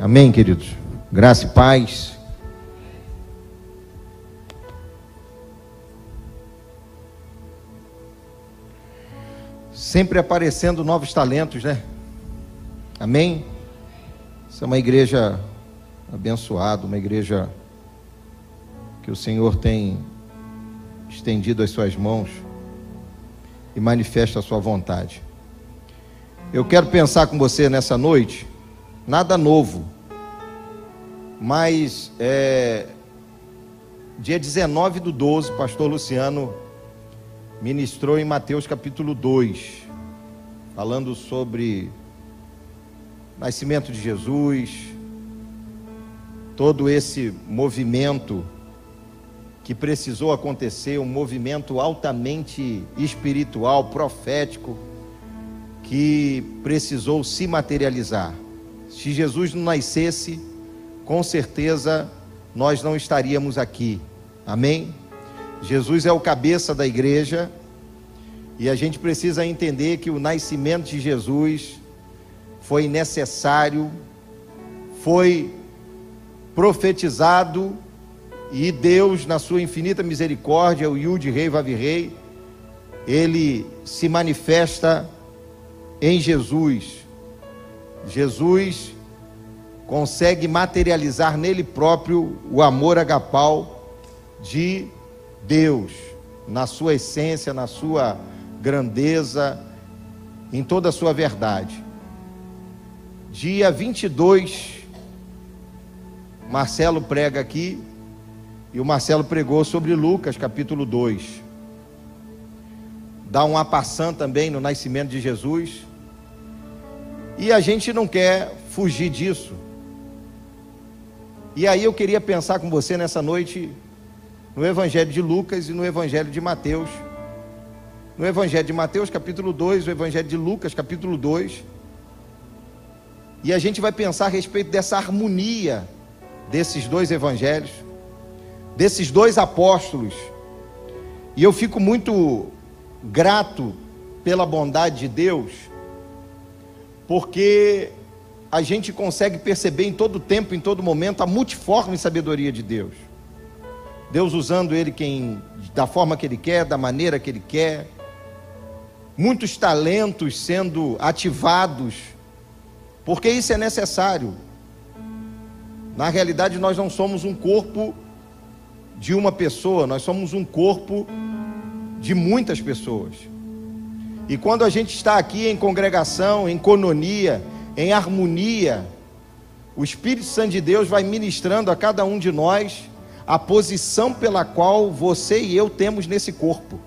Amém, queridos? Graça e paz. Sempre aparecendo novos talentos, né? Amém? Essa é uma igreja abençoada, uma igreja que o Senhor tem estendido as suas mãos e manifesta a sua vontade. Eu quero pensar com você nessa noite nada novo. Mas é, dia 19 do 12, pastor Luciano ministrou em Mateus capítulo 2, falando sobre nascimento de Jesus, todo esse movimento que precisou acontecer, um movimento altamente espiritual, profético, que precisou se materializar. Se Jesus não nascesse, com certeza nós não estaríamos aqui. Amém? Jesus é o cabeça da igreja e a gente precisa entender que o nascimento de Jesus foi necessário, foi profetizado e Deus, na sua infinita misericórdia, o Yud Rei Vavi Rei, ele se manifesta em Jesus Jesus consegue materializar nele próprio o amor agapau de Deus, na sua essência, na sua grandeza, em toda a sua verdade. Dia 22, Marcelo prega aqui, e o Marcelo pregou sobre Lucas, capítulo 2. Dá um apassão também no nascimento de Jesus. E a gente não quer fugir disso. E aí eu queria pensar com você nessa noite no Evangelho de Lucas e no Evangelho de Mateus. No Evangelho de Mateus, capítulo 2, o Evangelho de Lucas, capítulo 2. E a gente vai pensar a respeito dessa harmonia desses dois evangelhos, desses dois apóstolos. E eu fico muito grato pela bondade de Deus porque a gente consegue perceber em todo tempo, em todo momento, a multiforme sabedoria de Deus. Deus usando ele quem, da forma que ele quer, da maneira que ele quer. Muitos talentos sendo ativados, porque isso é necessário. Na realidade, nós não somos um corpo de uma pessoa, nós somos um corpo de muitas pessoas. E quando a gente está aqui em congregação, em cononia, em harmonia, o Espírito Santo de Deus vai ministrando a cada um de nós a posição pela qual você e eu temos nesse corpo.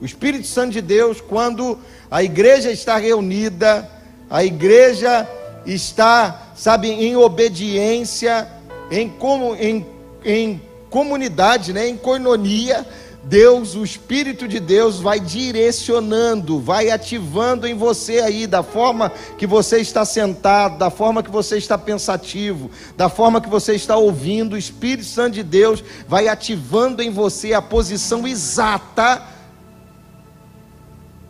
O Espírito Santo de Deus, quando a igreja está reunida, a igreja está, sabe, em obediência, em, como, em, em comunidade, né, em coinonia, Deus, o Espírito de Deus vai direcionando, vai ativando em você aí, da forma que você está sentado, da forma que você está pensativo, da forma que você está ouvindo, o Espírito Santo de Deus vai ativando em você a posição exata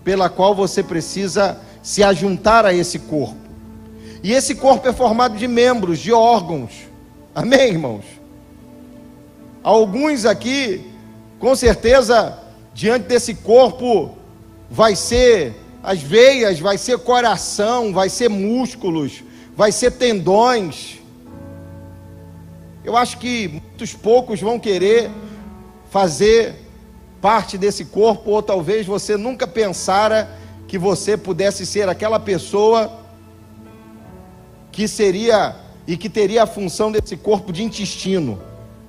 pela qual você precisa se ajuntar a esse corpo. E esse corpo é formado de membros, de órgãos. Amém, irmãos? Alguns aqui com certeza, diante desse corpo, vai ser as veias, vai ser coração, vai ser músculos, vai ser tendões. Eu acho que muitos poucos vão querer fazer parte desse corpo, ou talvez você nunca pensara que você pudesse ser aquela pessoa que seria e que teria a função desse corpo de intestino,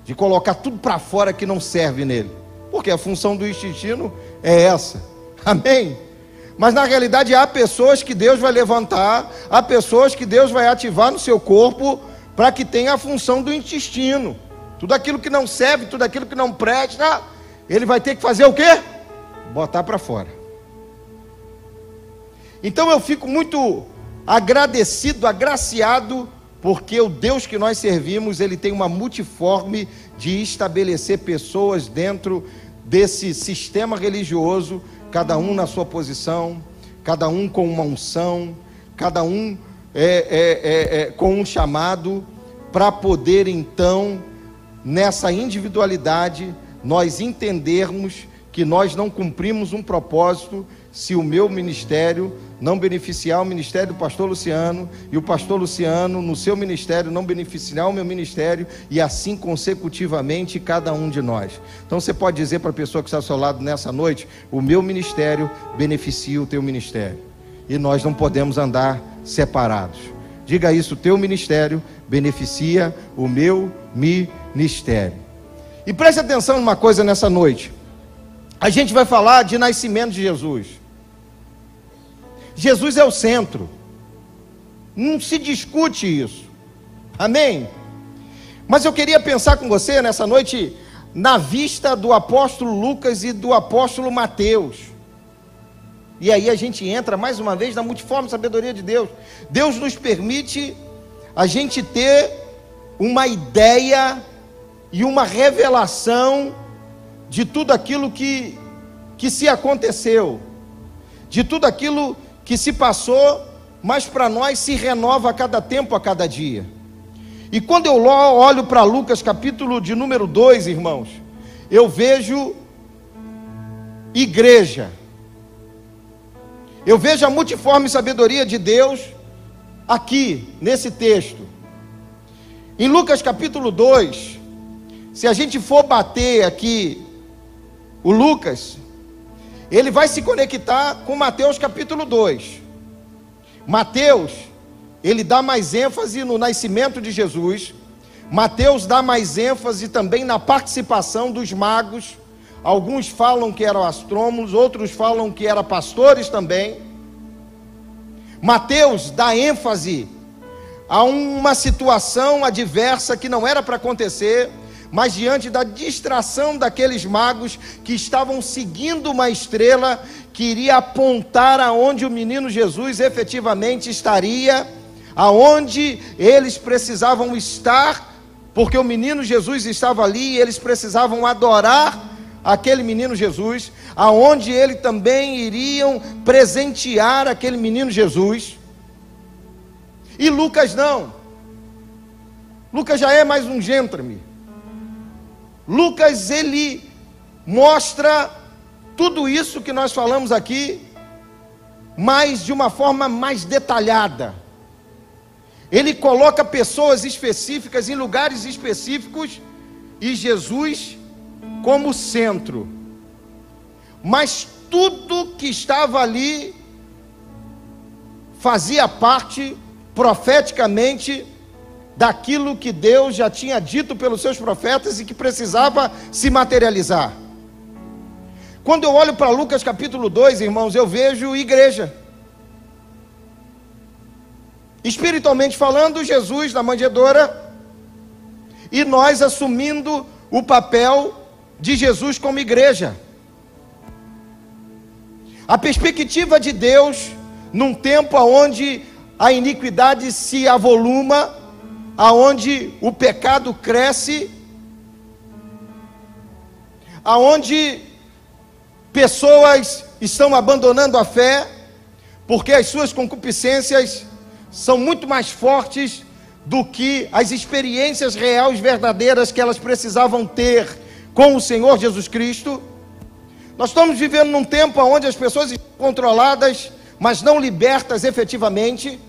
de colocar tudo para fora que não serve nele porque a função do intestino é essa. Amém? Mas na realidade há pessoas que Deus vai levantar, há pessoas que Deus vai ativar no seu corpo para que tenha a função do intestino. Tudo aquilo que não serve, tudo aquilo que não presta, ele vai ter que fazer o quê? Botar para fora. Então eu fico muito agradecido, agraciado, porque o Deus que nós servimos, ele tem uma multiforme de estabelecer pessoas dentro desse sistema religioso, cada um na sua posição, cada um com uma unção, cada um é, é, é, é com um chamado para poder então, nessa individualidade, nós entendermos que nós não cumprimos um propósito se o meu ministério não beneficiar o ministério do pastor Luciano e o pastor Luciano no seu ministério não beneficiar o meu ministério e assim consecutivamente cada um de nós. Então você pode dizer para a pessoa que está ao seu lado nessa noite: o meu ministério beneficia o teu ministério e nós não podemos andar separados. Diga isso: o teu ministério beneficia o meu ministério. E preste atenção numa coisa nessa noite. A gente vai falar de nascimento de Jesus. Jesus é o centro. Não se discute isso. Amém? Mas eu queria pensar com você nessa noite na vista do apóstolo Lucas e do apóstolo Mateus. E aí a gente entra mais uma vez na multiforme sabedoria de Deus. Deus nos permite a gente ter uma ideia e uma revelação de tudo aquilo que, que se aconteceu, de tudo aquilo que se passou, mas para nós se renova a cada tempo, a cada dia. E quando eu olho para Lucas, capítulo de número 2, irmãos, eu vejo igreja. Eu vejo a multiforme sabedoria de Deus aqui, nesse texto. Em Lucas capítulo 2, se a gente for bater aqui o Lucas, ele vai se conectar com Mateus capítulo 2. Mateus, ele dá mais ênfase no nascimento de Jesus. Mateus dá mais ênfase também na participação dos magos. Alguns falam que eram astrônomos, outros falam que eram pastores também. Mateus dá ênfase a uma situação adversa que não era para acontecer, mas diante da distração daqueles magos que estavam seguindo uma estrela que iria apontar aonde o menino Jesus efetivamente estaria, aonde eles precisavam estar, porque o menino Jesus estava ali e eles precisavam adorar aquele menino Jesus, aonde ele também iriam presentear aquele menino Jesus. E Lucas não. Lucas já é mais um gentleman. Lucas ele mostra tudo isso que nós falamos aqui, mas de uma forma mais detalhada. Ele coloca pessoas específicas em lugares específicos e Jesus como centro. Mas tudo que estava ali fazia parte profeticamente daquilo que Deus já tinha dito pelos seus profetas e que precisava se materializar. Quando eu olho para Lucas capítulo 2, irmãos, eu vejo igreja. Espiritualmente falando, Jesus na manjedoura e nós assumindo o papel de Jesus como igreja. A perspectiva de Deus num tempo onde a iniquidade se avoluma, aonde o pecado cresce, aonde pessoas estão abandonando a fé, porque as suas concupiscências são muito mais fortes do que as experiências reais verdadeiras que elas precisavam ter com o Senhor Jesus Cristo. Nós estamos vivendo num tempo onde as pessoas estão controladas, mas não libertas efetivamente.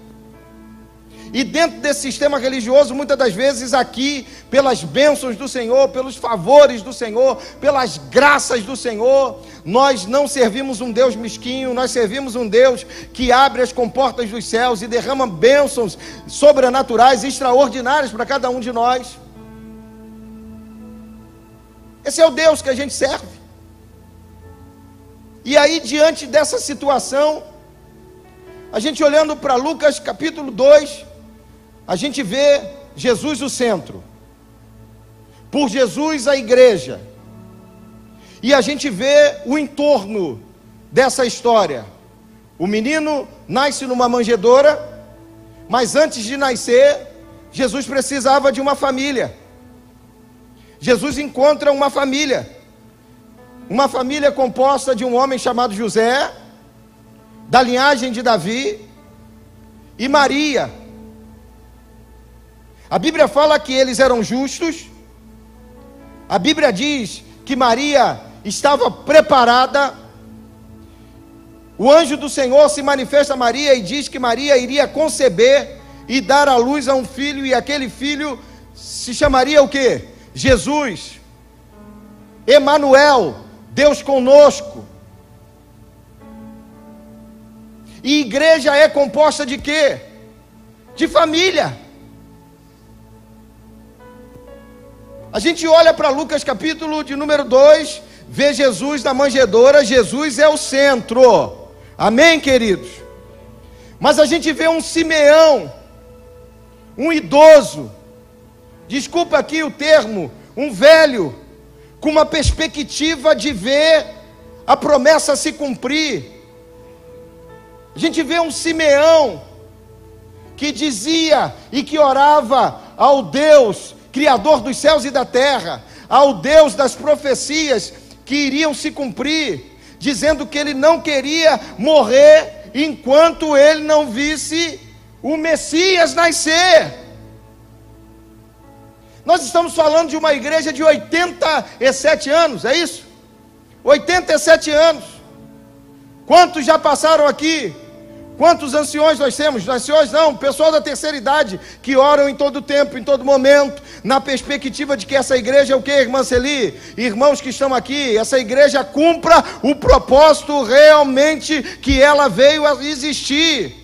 E dentro desse sistema religioso, muitas das vezes aqui, pelas bênçãos do Senhor, pelos favores do Senhor, pelas graças do Senhor, nós não servimos um Deus mesquinho, nós servimos um Deus que abre as comportas dos céus e derrama bênçãos sobrenaturais, extraordinárias para cada um de nós. Esse é o Deus que a gente serve. E aí, diante dessa situação, a gente olhando para Lucas capítulo 2, a gente vê Jesus o centro, por Jesus a igreja, e a gente vê o entorno dessa história. O menino nasce numa manjedoura, mas antes de nascer, Jesus precisava de uma família. Jesus encontra uma família, uma família composta de um homem chamado José, da linhagem de Davi, e Maria. A Bíblia fala que eles eram justos. A Bíblia diz que Maria estava preparada. O anjo do Senhor se manifesta a Maria e diz que Maria iria conceber e dar à luz a um filho, e aquele filho se chamaria o que? Jesus. Emanuel, Deus conosco. E igreja é composta de quê? De família. A gente olha para Lucas capítulo de número 2, vê Jesus na manjedoura, Jesus é o centro. Amém, queridos? Mas a gente vê um Simeão, um idoso, desculpa aqui o termo, um velho, com uma perspectiva de ver a promessa se cumprir. A gente vê um Simeão que dizia e que orava ao Deus, Criador dos céus e da terra, ao Deus das profecias que iriam se cumprir, dizendo que ele não queria morrer enquanto ele não visse o Messias nascer. Nós estamos falando de uma igreja de 87 anos, é isso? 87 anos. Quantos já passaram aqui? Quantos anciões nós temos? Anciões não, pessoal da terceira idade que oram em todo tempo, em todo momento, na perspectiva de que essa igreja é o que, irmã Celi? Irmãos que estão aqui, essa igreja cumpra o propósito realmente que ela veio a existir.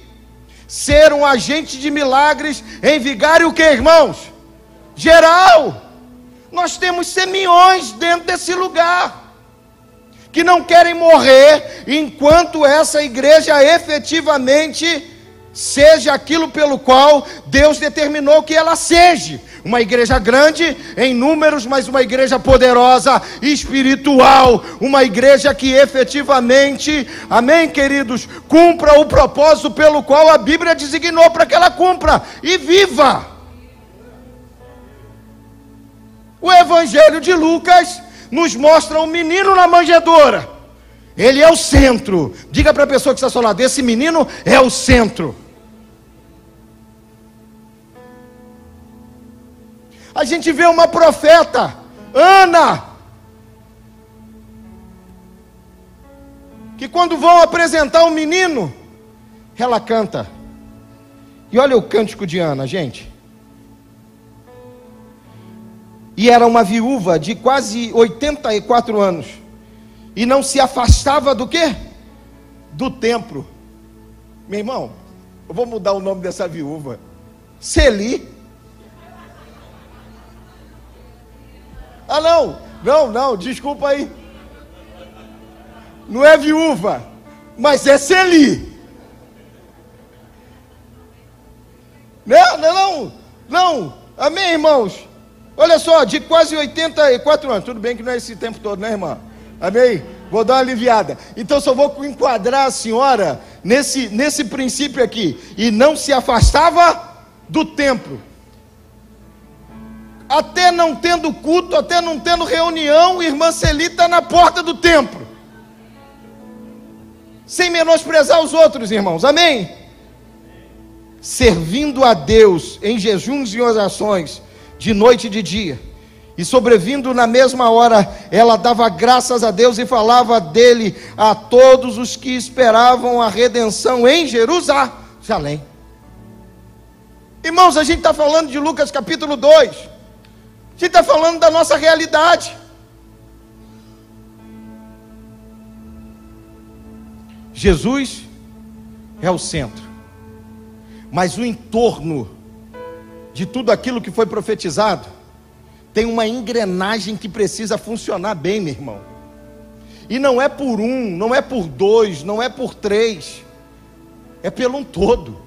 Ser um agente de milagres em vigário o que, irmãos? geral. Nós temos semiões dentro desse lugar que não querem morrer enquanto essa igreja efetivamente seja aquilo pelo qual Deus determinou que ela seja. Uma igreja grande em números, mas uma igreja poderosa, espiritual, uma igreja que efetivamente, amém, queridos, cumpra o propósito pelo qual a Bíblia designou para que ela cumpra e viva. O Evangelho de Lucas nos mostra um menino na manjedoura. Ele é o centro. Diga para a pessoa que está ao seu lado: esse menino é o centro. A gente vê uma profeta, Ana, que quando vão apresentar um menino, ela canta. E olha o cântico de Ana, gente e era uma viúva de quase 84 anos, e não se afastava do que? Do templo. Meu irmão, eu vou mudar o nome dessa viúva. Celi. Ah, não, não, não, desculpa aí. Não é viúva, mas é Celi. Não, não, não, não. Amém, irmãos? Olha só, de quase 84 anos. Tudo bem que não é esse tempo todo, né, irmã? Amém? Vou dar uma aliviada. Então só vou enquadrar a senhora nesse, nesse princípio aqui. E não se afastava do templo. Até não tendo culto, até não tendo reunião, irmã Celita na porta do templo. Sem menosprezar os outros, irmãos. Amém? Servindo a Deus em jejuns e orações de noite e de dia. E sobrevindo na mesma hora, ela dava graças a Deus e falava dele a todos os que esperavam a redenção em Jerusalém. Irmãos, a gente está falando de Lucas capítulo 2, a gente está falando da nossa realidade. Jesus é o centro, mas o entorno de tudo aquilo que foi profetizado, tem uma engrenagem que precisa funcionar bem, meu irmão. E não é por um, não é por dois, não é por três, é pelo um todo.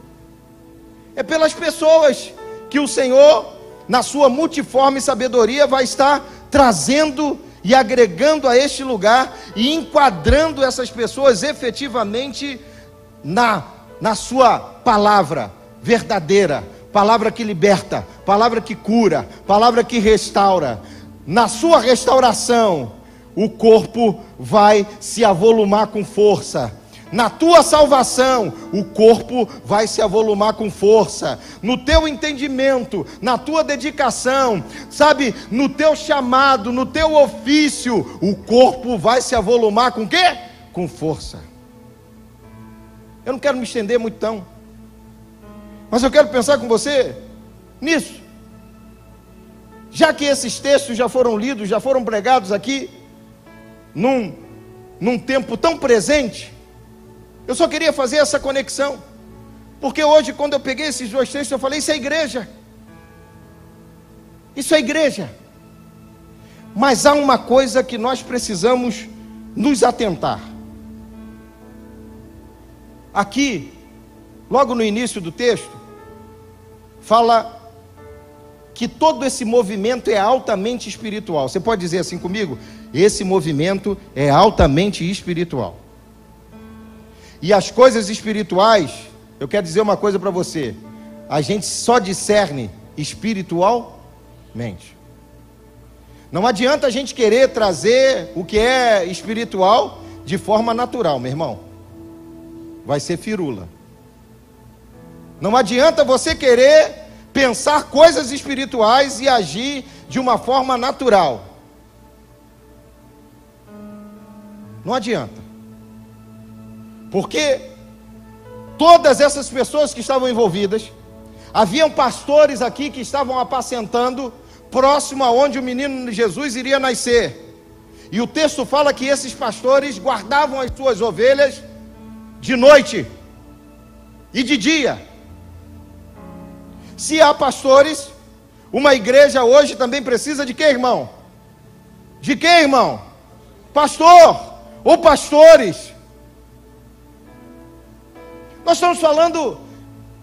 É pelas pessoas que o Senhor, na sua multiforme sabedoria, vai estar trazendo e agregando a este lugar e enquadrando essas pessoas efetivamente na, na sua palavra verdadeira, palavra que liberta, palavra que cura, palavra que restaura. Na sua restauração, o corpo vai se avolumar com força. na tua salvação, o corpo vai se avolumar com força, no teu entendimento, na tua dedicação, sabe, no teu chamado, no teu ofício, o corpo vai se avolumar com quê? Com força. Eu não quero me estender muito tão, mas eu quero pensar com você nisso. Já que esses textos já foram lidos, já foram pregados aqui, num, num tempo tão presente, eu só queria fazer essa conexão. Porque hoje, quando eu peguei esses dois textos, eu falei: Isso é igreja. Isso é igreja. Mas há uma coisa que nós precisamos nos atentar. Aqui, logo no início do texto, fala que todo esse movimento é altamente espiritual. Você pode dizer assim comigo? Esse movimento é altamente espiritual. E as coisas espirituais, eu quero dizer uma coisa para você: a gente só discerne espiritualmente. Não adianta a gente querer trazer o que é espiritual de forma natural, meu irmão. Vai ser firula. Não adianta você querer pensar coisas espirituais e agir de uma forma natural. Não adianta. Porque todas essas pessoas que estavam envolvidas, haviam pastores aqui que estavam apacentando próximo aonde o menino Jesus iria nascer. E o texto fala que esses pastores guardavam as suas ovelhas de noite e de dia. Se há pastores, uma igreja hoje também precisa de quê, irmão? De quê, irmão? Pastor ou pastores nós estamos falando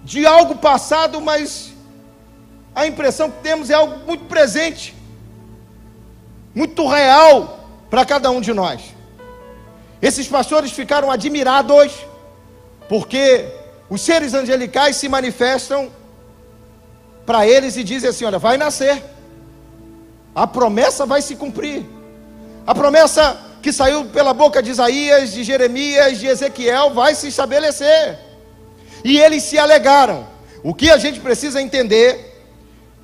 de algo passado, mas a impressão que temos é algo muito presente, muito real para cada um de nós. Esses pastores ficaram admirados, porque os seres angelicais se manifestam para eles e dizem assim: Olha, vai nascer, a promessa vai se cumprir, a promessa que saiu pela boca de Isaías, de Jeremias, de Ezequiel, vai se estabelecer. E eles se alegaram. O que a gente precisa entender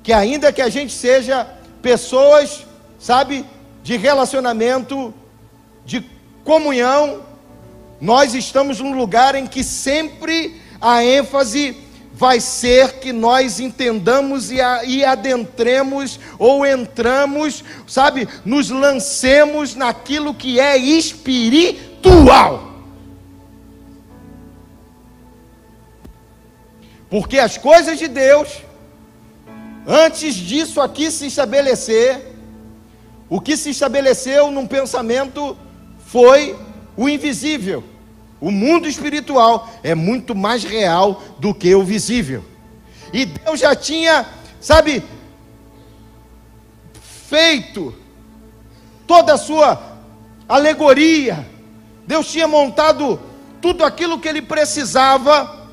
que ainda que a gente seja pessoas, sabe, de relacionamento, de comunhão, nós estamos num lugar em que sempre a ênfase vai ser que nós entendamos e, adentremos ou entramos, sabe, nos lancemos naquilo que é espiritual. Porque as coisas de Deus, antes disso aqui se estabelecer, o que se estabeleceu num pensamento foi o invisível. O mundo espiritual é muito mais real do que o visível. E Deus já tinha, sabe, feito toda a sua alegoria. Deus tinha montado tudo aquilo que ele precisava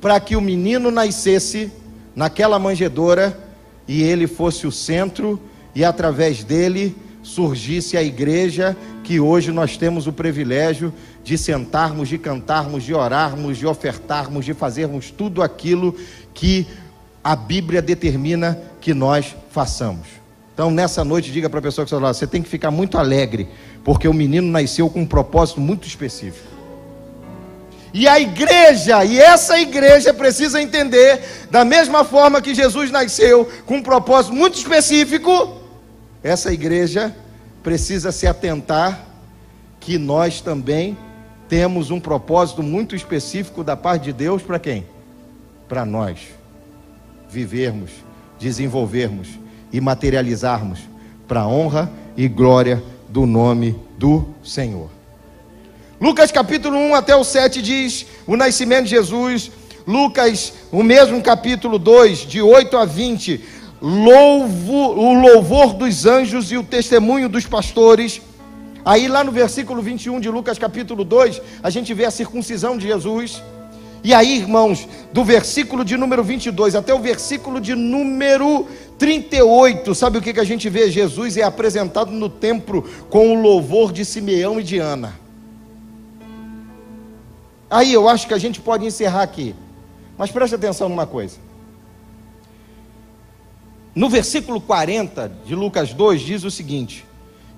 para que o menino nascesse naquela manjedoura e ele fosse o centro e através dele surgisse a igreja que hoje nós temos o privilégio de sentarmos, de cantarmos, de orarmos, de ofertarmos, de fazermos tudo aquilo que a Bíblia determina que nós façamos. Então, nessa noite, diga para a pessoa que está lá: você tem que ficar muito alegre, porque o menino nasceu com um propósito muito específico. E a igreja, e essa igreja precisa entender, da mesma forma que Jesus nasceu com um propósito muito específico, essa igreja precisa se atentar que nós também temos um propósito muito específico da parte de Deus para quem? Para nós vivermos, desenvolvermos e materializarmos para a honra e glória do nome do Senhor. Lucas capítulo 1 até o 7 diz o nascimento de Jesus. Lucas, o mesmo capítulo 2, de 8 a 20, louvo, o louvor dos anjos e o testemunho dos pastores. Aí lá no versículo 21 de Lucas capítulo 2, a gente vê a circuncisão de Jesus. E aí, irmãos, do versículo de número 22 até o versículo de número 38, sabe o que, que a gente vê? Jesus é apresentado no templo com o louvor de Simeão e de Ana. Aí eu acho que a gente pode encerrar aqui. Mas preste atenção numa coisa. No versículo 40 de Lucas 2 diz o seguinte: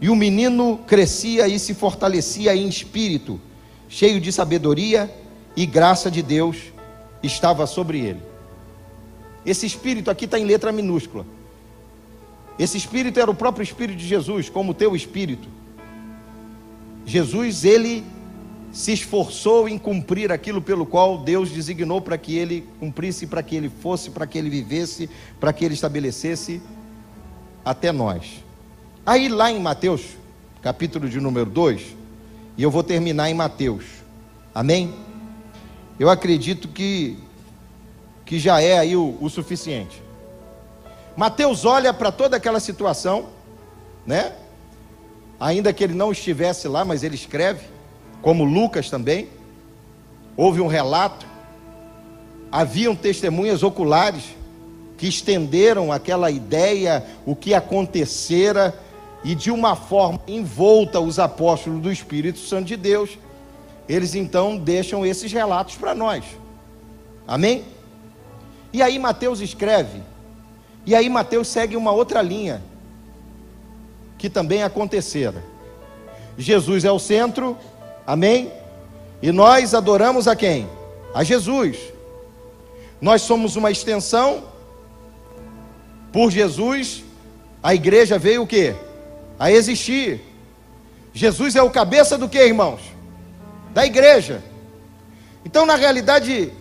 E o menino crescia e se fortalecia em espírito, cheio de sabedoria, e graça de Deus estava sobre ele. Esse espírito aqui está em letra minúscula. Esse espírito era o próprio espírito de Jesus, como o teu espírito. Jesus, ele se esforçou em cumprir aquilo pelo qual Deus designou para que ele cumprisse, para que ele fosse, para que ele vivesse, para que ele estabelecesse até nós. Aí lá em Mateus, capítulo de número 2, e eu vou terminar em Mateus. Amém? Eu acredito que que já é aí o, o suficiente. Mateus olha para toda aquela situação, né? Ainda que ele não estivesse lá, mas ele escreve como Lucas também, houve um relato, haviam testemunhas oculares que estenderam aquela ideia, o que acontecera, e de uma forma envolta os apóstolos do Espírito Santo de Deus, eles então deixam esses relatos para nós. Amém? E aí Mateus escreve, e aí Mateus segue uma outra linha, que também acontecera. Jesus é o centro, Amém? E nós adoramos a quem? A Jesus. Nós somos uma extensão. Por Jesus, a igreja veio o quê? A existir. Jesus é o cabeça do que, irmãos? Da igreja. Então, na realidade,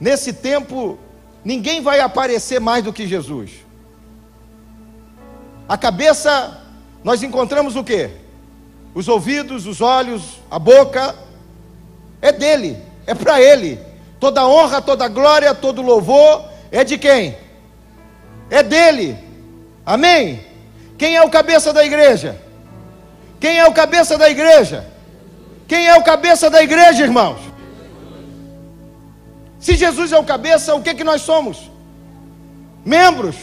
nesse tempo, ninguém vai aparecer mais do que Jesus. A cabeça, nós encontramos o que? os ouvidos, os olhos, a boca, é dele, é para ele. Toda honra, toda glória, todo louvor é de quem? É dele. Amém? Quem é o cabeça da igreja? Quem é o cabeça da igreja? Quem é o cabeça da igreja, irmãos? Se Jesus é o cabeça, o que que nós somos? Membros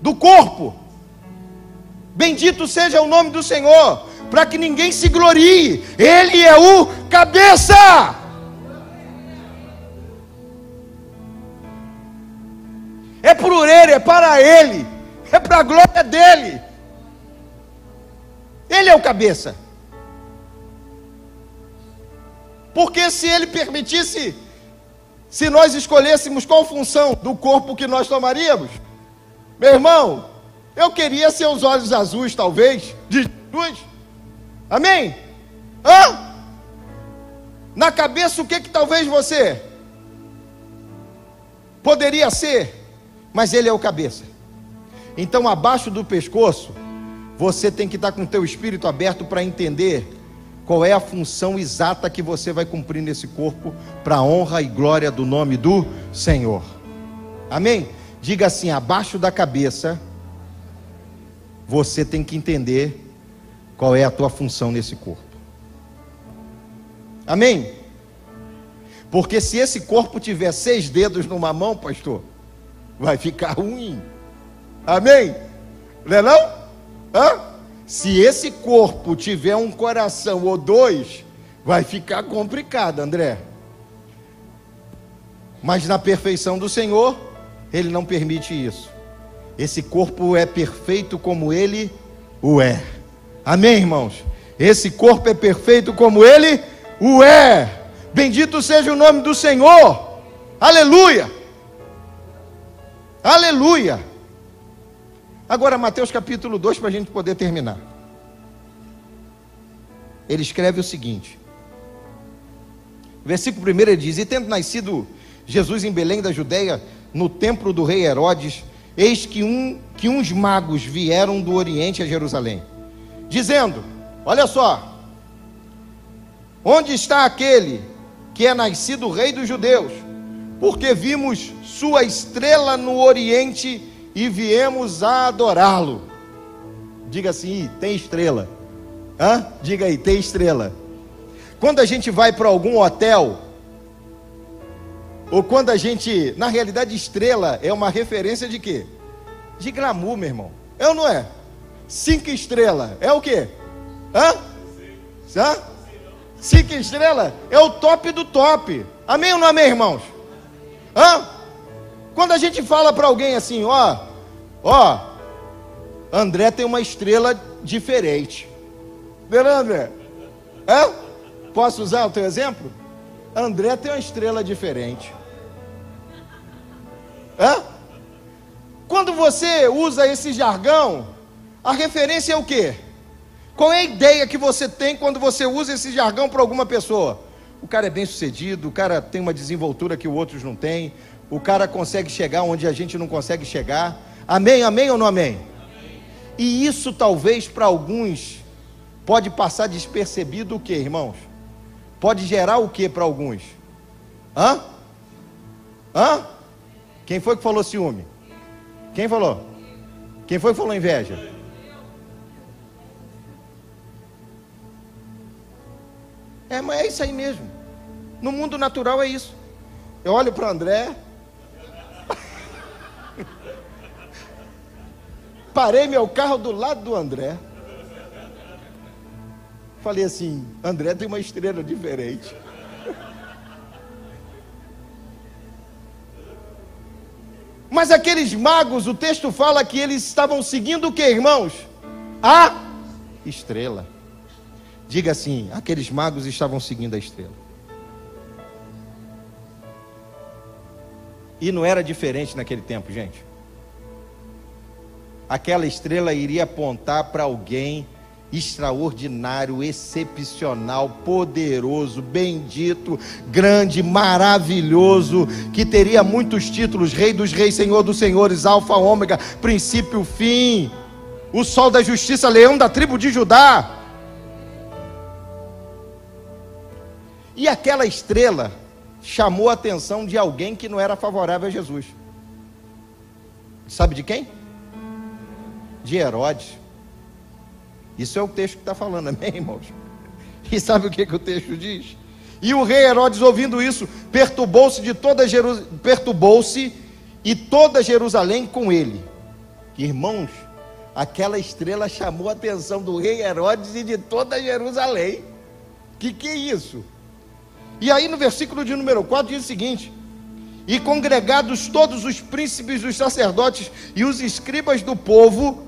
do corpo. Bendito seja o nome do Senhor para que ninguém se glorie. Ele é o cabeça. É por ele, é para ele, é para a glória dele. Ele é o cabeça. Porque se ele permitisse, se nós escolhêssemos qual função do corpo que nós tomaríamos, meu irmão, eu queria ser os olhos azuis, talvez, de Jesus. Amém? Hã? Na cabeça, o que que talvez você poderia ser, mas ele é o cabeça. Então, abaixo do pescoço, você tem que estar com o teu espírito aberto para entender qual é a função exata que você vai cumprir nesse corpo para a honra e glória do nome do Senhor. Amém? Diga assim: abaixo da cabeça, você tem que entender qual é a tua função nesse corpo. Amém? Porque se esse corpo tiver seis dedos numa mão, pastor, vai ficar ruim. Amém? Não é não? Hã? Se esse corpo tiver um coração ou dois, vai ficar complicado, André. Mas na perfeição do Senhor, Ele não permite isso. Esse corpo é perfeito como Ele o é. Amém, irmãos? Esse corpo é perfeito como ele o é. Bendito seja o nome do Senhor. Aleluia. Aleluia. Agora, Mateus capítulo 2, para a gente poder terminar. Ele escreve o seguinte: versículo 1 ele diz: E tendo nascido Jesus em Belém da Judéia, no templo do rei Herodes, eis que, um, que uns magos vieram do Oriente a Jerusalém dizendo: Olha só, onde está aquele que é nascido rei dos judeus? Porque vimos sua estrela no Oriente e viemos a adorá-lo. Diga assim, tem estrela. Hã? Diga aí, tem estrela. Quando a gente vai para algum hotel, ou quando a gente, na realidade, estrela é uma referência de quê? De glamour, meu irmão. É ou não é? Cinco estrelas. É o quê? Hã? Hã? Cinco estrelas é o top do top. Amém ou não amém, irmãos? Hã? Quando a gente fala para alguém assim, ó, ó, André tem uma estrela diferente. Entendeu, André? Hã? Posso usar o teu exemplo? André tem uma estrela diferente. Hã? Quando você usa esse jargão, a referência é o quê? Qual é a ideia que você tem quando você usa esse jargão para alguma pessoa? O cara é bem sucedido, o cara tem uma desenvoltura que os outros não têm, o cara consegue chegar onde a gente não consegue chegar. Amém, amém ou não amém? amém. E isso talvez para alguns pode passar despercebido o que, irmãos? Pode gerar o que para alguns? Hã? Hã? Quem foi que falou ciúme? Quem falou? Quem foi que falou inveja? É, mas é isso aí mesmo. No mundo natural é isso. Eu olho para André. Parei meu carro do lado do André. Falei assim: André tem uma estrela diferente. Mas aqueles magos, o texto fala que eles estavam seguindo o que, irmãos? A estrela. Diga assim: aqueles magos estavam seguindo a estrela. E não era diferente naquele tempo, gente. Aquela estrela iria apontar para alguém extraordinário, excepcional, poderoso, bendito, grande, maravilhoso, que teria muitos títulos: Rei dos Reis, Senhor dos Senhores, Alfa, Ômega, princípio, fim, o sol da justiça, leão da tribo de Judá. E aquela estrela chamou a atenção de alguém que não era favorável a Jesus. Sabe de quem? De Herodes. Isso é o texto que está falando, amém, irmãos? E sabe o que, que o texto diz? E o rei Herodes, ouvindo isso, perturbou-se de toda Jeru... perturbou-se e toda Jerusalém com ele. Irmãos, aquela estrela chamou a atenção do rei Herodes e de toda Jerusalém. Que que é isso? E aí no versículo de número 4 diz o seguinte: E congregados todos os príncipes dos sacerdotes e os escribas do povo,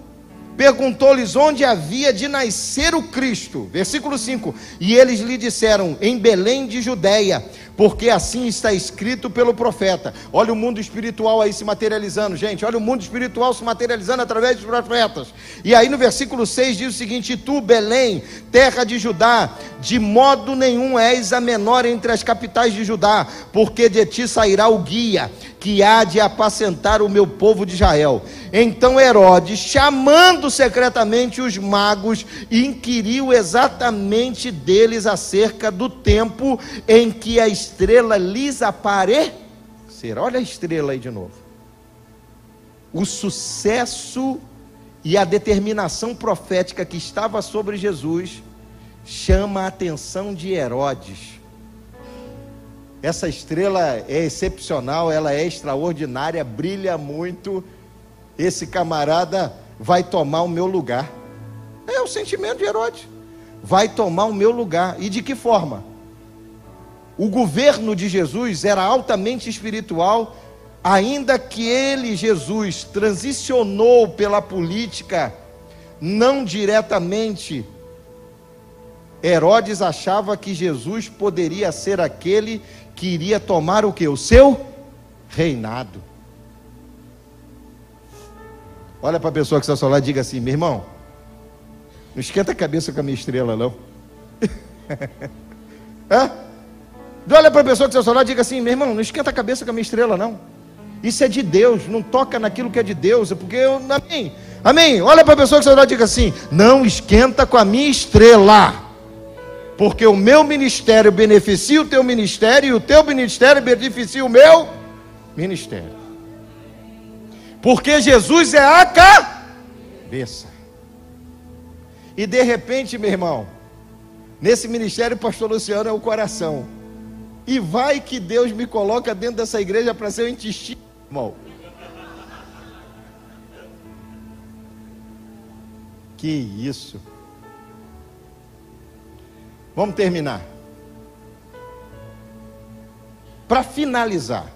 perguntou-lhes onde havia de nascer o Cristo. Versículo 5: E eles lhe disseram: Em Belém de Judéia, porque assim está escrito pelo profeta. Olha o mundo espiritual aí se materializando, gente. Olha o mundo espiritual se materializando através dos profetas. E aí no versículo 6 diz o seguinte: Tu, Belém, terra de Judá, de modo nenhum és a menor entre as capitais de Judá, porque de ti sairá o guia que há de apacentar o meu povo de Israel. Então Herodes, chamando secretamente os magos, inquiriu exatamente deles acerca do tempo em que a estrela lhes aparecer. Olha a estrela aí de novo. O sucesso e a determinação profética que estava sobre Jesus chama a atenção de Herodes. Essa estrela é excepcional, ela é extraordinária, brilha muito. Esse camarada vai tomar o meu lugar. É o sentimento de Herodes. Vai tomar o meu lugar. E de que forma? O governo de Jesus era altamente espiritual, ainda que ele, Jesus, transicionou pela política, não diretamente. Herodes achava que Jesus poderia ser aquele que iria tomar o que? O seu reinado. Olha para a pessoa que está ao seu e diga assim: meu irmão, não esquenta a cabeça com a minha estrela, não. Olha para a pessoa que está ao seu e diga assim: meu irmão, não esquenta a cabeça com a minha estrela, não. Isso é de Deus, não toca naquilo que é de Deus, é porque eu. Amém. Amém. Olha para a pessoa que está ao e diga assim: não esquenta com a minha estrela porque o meu ministério beneficia o teu ministério e o teu ministério beneficia o meu ministério. Porque Jesus é a cabeça. E de repente, meu irmão, nesse ministério, o pastor Luciano é o coração. E vai que Deus me coloca dentro dessa igreja para ser o intestino, irmão. Que isso. Vamos terminar. Para finalizar,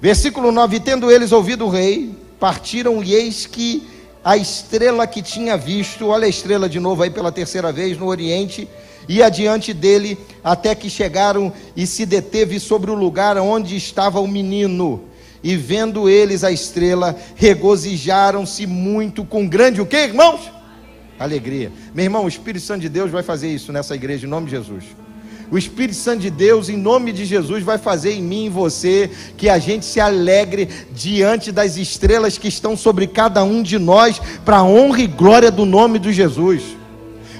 Versículo 9: Tendo eles ouvido o rei, partiram e eis que a estrela que tinha visto, olha a estrela de novo aí pela terceira vez no Oriente, e adiante dele, até que chegaram e se deteve sobre o lugar onde estava o menino. E vendo eles a estrela, regozijaram-se muito com grande o que, irmãos? Alegria. Meu irmão, o Espírito Santo de Deus vai fazer isso nessa igreja em nome de Jesus. O Espírito Santo de Deus, em nome de Jesus, vai fazer em mim e você que a gente se alegre diante das estrelas que estão sobre cada um de nós, para a honra e glória do nome de Jesus.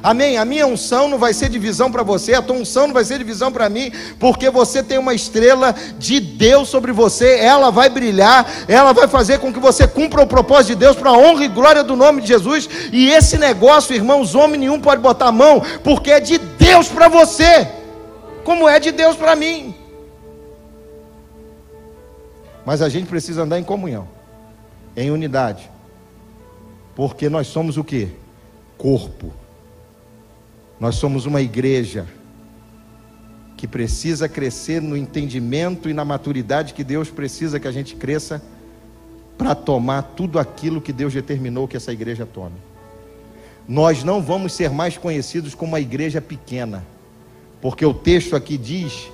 Amém? A minha unção não vai ser divisão para você, a tua unção não vai ser divisão para mim, porque você tem uma estrela de Deus sobre você, ela vai brilhar, ela vai fazer com que você cumpra o propósito de Deus para a honra e glória do nome de Jesus. E esse negócio, irmãos, homem nenhum pode botar a mão, porque é de Deus para você, como é de Deus para mim. Mas a gente precisa andar em comunhão, em unidade, porque nós somos o que? Corpo. Nós somos uma igreja que precisa crescer no entendimento e na maturidade que Deus precisa que a gente cresça para tomar tudo aquilo que Deus determinou que essa igreja tome. Nós não vamos ser mais conhecidos como uma igreja pequena, porque o texto aqui diz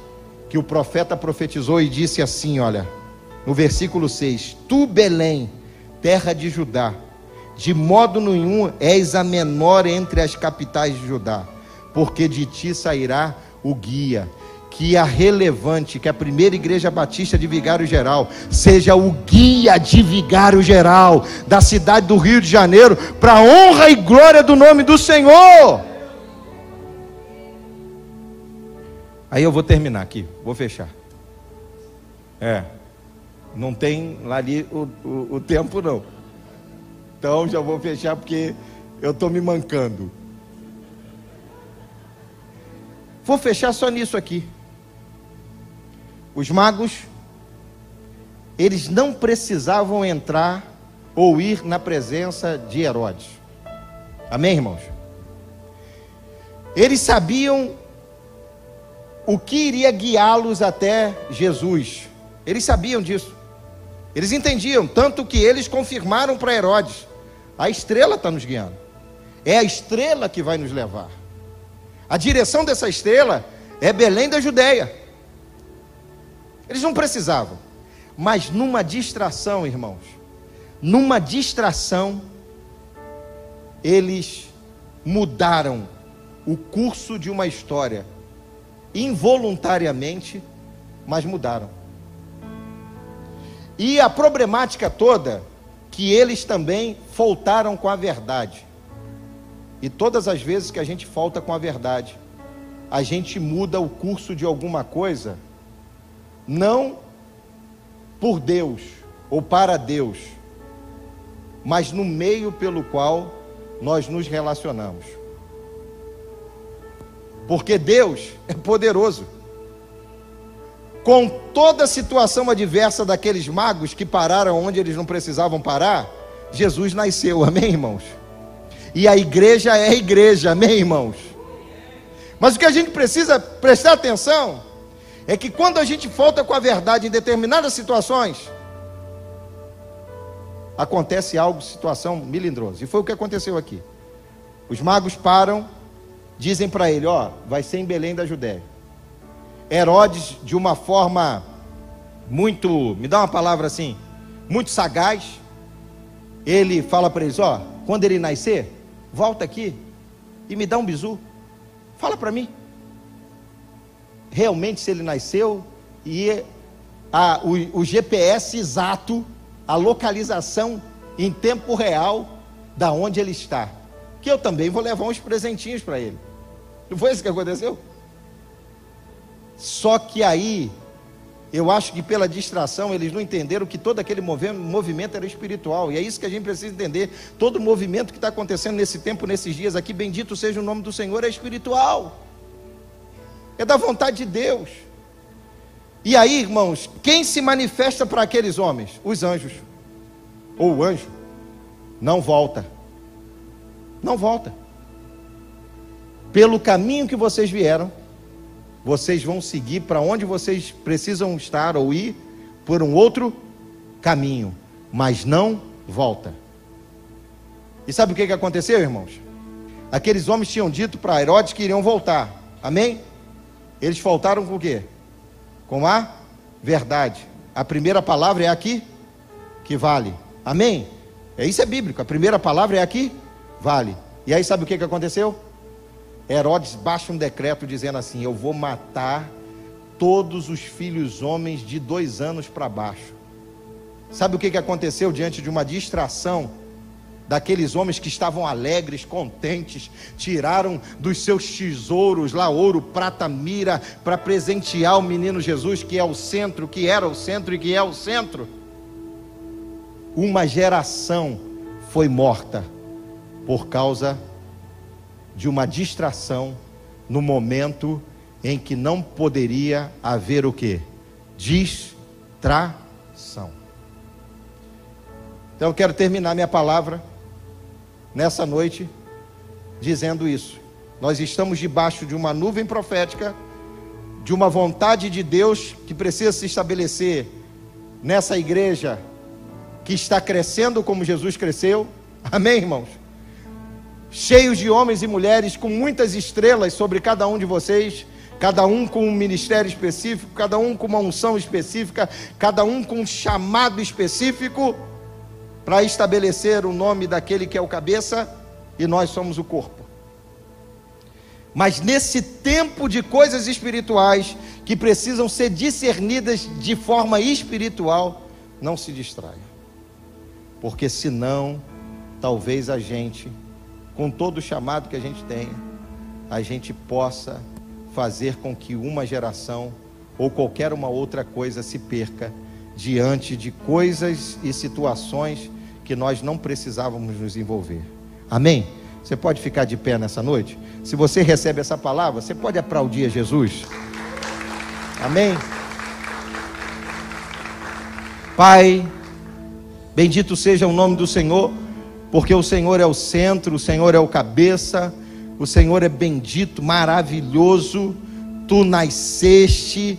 que o profeta profetizou e disse assim: olha, no versículo 6: Tu, Belém, terra de Judá, de modo nenhum és a menor entre as capitais de Judá porque de ti sairá o guia. Que a relevante, que a primeira igreja batista de Vigário Geral seja o guia de Vigário Geral da cidade do Rio de Janeiro, para honra e glória do nome do Senhor. Aí eu vou terminar aqui, vou fechar. É, não tem lá ali o, o, o tempo não. Então já vou fechar porque eu estou me mancando. Vou fechar só nisso aqui. Os magos, eles não precisavam entrar ou ir na presença de Herodes. Amém, irmãos? Eles sabiam o que iria guiá-los até Jesus. Eles sabiam disso. Eles entendiam, tanto que eles confirmaram para Herodes: a estrela está nos guiando. É a estrela que vai nos levar. A direção dessa estrela é Belém da Judéia. Eles não precisavam. Mas numa distração, irmãos, numa distração, eles mudaram o curso de uma história involuntariamente, mas mudaram. E a problemática toda que eles também faltaram com a verdade. E todas as vezes que a gente falta com a verdade, a gente muda o curso de alguma coisa, não por Deus ou para Deus, mas no meio pelo qual nós nos relacionamos. Porque Deus é poderoso. Com toda a situação adversa daqueles magos que pararam onde eles não precisavam parar, Jesus nasceu, amém, irmãos? E a igreja é a igreja, amém, irmãos? Mas o que a gente precisa prestar atenção é que quando a gente falta com a verdade em determinadas situações, acontece algo, situação melindrosa. E foi o que aconteceu aqui. Os magos param, dizem para ele: Ó, vai ser em Belém da Judéia. Herodes, de uma forma muito, me dá uma palavra assim, muito sagaz, ele fala para eles: Ó, quando ele nascer, volta aqui e me dá um bisu. Fala para mim. Realmente se ele nasceu e a, o, o GPS exato, a localização em tempo real da onde ele está. Que eu também vou levar uns presentinhos para ele. Não foi isso que aconteceu? Só que aí eu acho que pela distração eles não entenderam que todo aquele movimento era espiritual. E é isso que a gente precisa entender. Todo movimento que está acontecendo nesse tempo, nesses dias aqui, bendito seja o nome do Senhor, é espiritual. É da vontade de Deus. E aí, irmãos, quem se manifesta para aqueles homens? Os anjos. Ou o anjo. Não volta. Não volta. Pelo caminho que vocês vieram, vocês vão seguir para onde vocês precisam estar ou ir por um outro caminho, mas não volta. E sabe o que, que aconteceu, irmãos? Aqueles homens tinham dito para Herodes que iriam voltar. Amém? Eles voltaram com o quê? Com a verdade. A primeira palavra é aqui que vale. Amém? É isso é bíblico. A primeira palavra é aqui vale. E aí sabe o que, que aconteceu? Herodes baixa um decreto dizendo assim: Eu vou matar todos os filhos homens de dois anos para baixo. Sabe o que, que aconteceu diante de uma distração? Daqueles homens que estavam alegres, contentes, tiraram dos seus tesouros lá ouro, prata, mira, para presentear o menino Jesus, que é o centro, que era o centro e que é o centro. Uma geração foi morta por causa de uma distração no momento em que não poderia haver o que? Distração. Então eu quero terminar minha palavra nessa noite dizendo isso. Nós estamos debaixo de uma nuvem profética, de uma vontade de Deus que precisa se estabelecer nessa igreja que está crescendo como Jesus cresceu. Amém, irmãos? Cheios de homens e mulheres com muitas estrelas sobre cada um de vocês, cada um com um ministério específico, cada um com uma unção específica, cada um com um chamado específico para estabelecer o nome daquele que é o cabeça e nós somos o corpo. Mas nesse tempo de coisas espirituais que precisam ser discernidas de forma espiritual, não se distraia. Porque senão, talvez a gente com todo o chamado que a gente tenha, a gente possa fazer com que uma geração ou qualquer uma outra coisa se perca diante de coisas e situações que nós não precisávamos nos envolver. Amém? Você pode ficar de pé nessa noite? Se você recebe essa palavra, você pode aplaudir a Jesus. Amém? Pai, bendito seja o nome do Senhor porque o Senhor é o centro, o Senhor é o cabeça, o Senhor é bendito, maravilhoso, tu nasceste,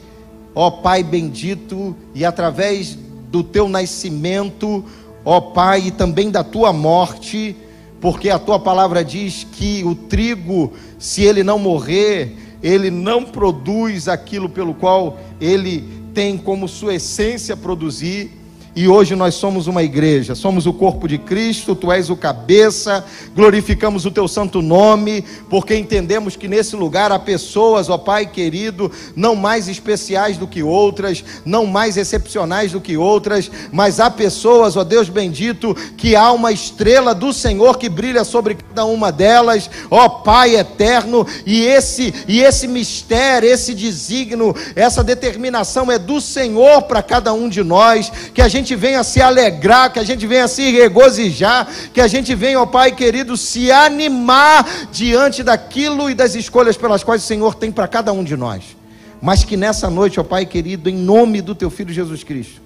ó Pai bendito, e através do teu nascimento, ó Pai, e também da tua morte, porque a tua palavra diz que o trigo, se ele não morrer, ele não produz aquilo pelo qual ele tem como sua essência produzir. E hoje nós somos uma igreja, somos o corpo de Cristo, tu és o cabeça, glorificamos o teu santo nome, porque entendemos que nesse lugar há pessoas, ó Pai querido, não mais especiais do que outras, não mais excepcionais do que outras, mas há pessoas, ó Deus bendito, que há uma estrela do Senhor que brilha sobre cada uma delas, ó Pai eterno, e esse e esse mistério, esse desígnio, essa determinação é do Senhor para cada um de nós, que a gente gente venha se alegrar, que a gente venha se regozijar, que a gente venha, ó Pai querido, se animar diante daquilo e das escolhas pelas quais o Senhor tem para cada um de nós. Mas que nessa noite, ó Pai querido, em nome do Teu Filho Jesus Cristo,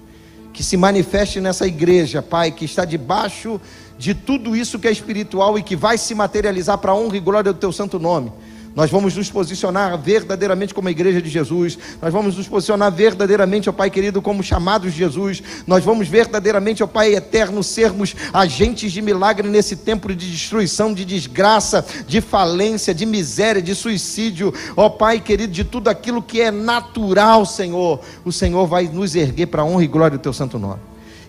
que se manifeste nessa igreja, Pai, que está debaixo de tudo isso que é espiritual e que vai se materializar para a honra e glória do Teu santo nome nós vamos nos posicionar verdadeiramente como a igreja de Jesus. Nós vamos nos posicionar verdadeiramente, ó Pai querido, como chamados de Jesus. Nós vamos verdadeiramente, ó Pai eterno, sermos agentes de milagre nesse tempo de destruição, de desgraça, de falência, de miséria, de suicídio. Ó Pai querido, de tudo aquilo que é natural, Senhor. O Senhor vai nos erguer para a honra e glória do teu santo nome.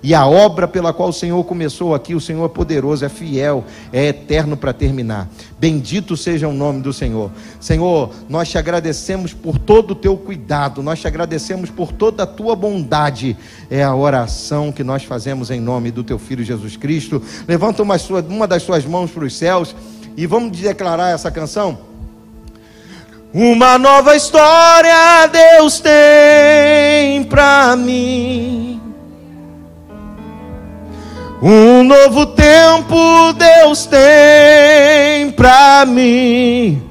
E a obra pela qual o Senhor começou aqui, o Senhor é poderoso, é fiel, é eterno para terminar. Bendito seja o nome do Senhor. Senhor, nós te agradecemos por todo o teu cuidado, nós te agradecemos por toda a tua bondade. É a oração que nós fazemos em nome do teu filho Jesus Cristo. Levanta uma, sua, uma das suas mãos para os céus e vamos declarar essa canção. Uma nova história Deus tem para mim. Um novo tempo Deus tem para mim.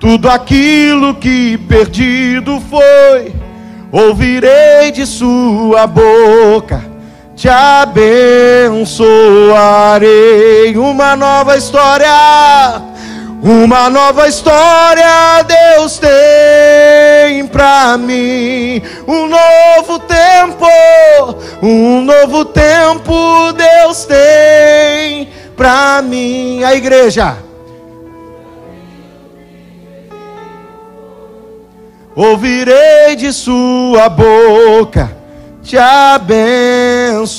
Tudo aquilo que perdido foi, ouvirei de Sua boca. Te abençoarei. Uma nova história, Uma nova história Deus tem pra mim. Um novo tempo, um novo tempo Deus tem pra mim. A igreja. Ouvirei de sua boca, te abençoarei.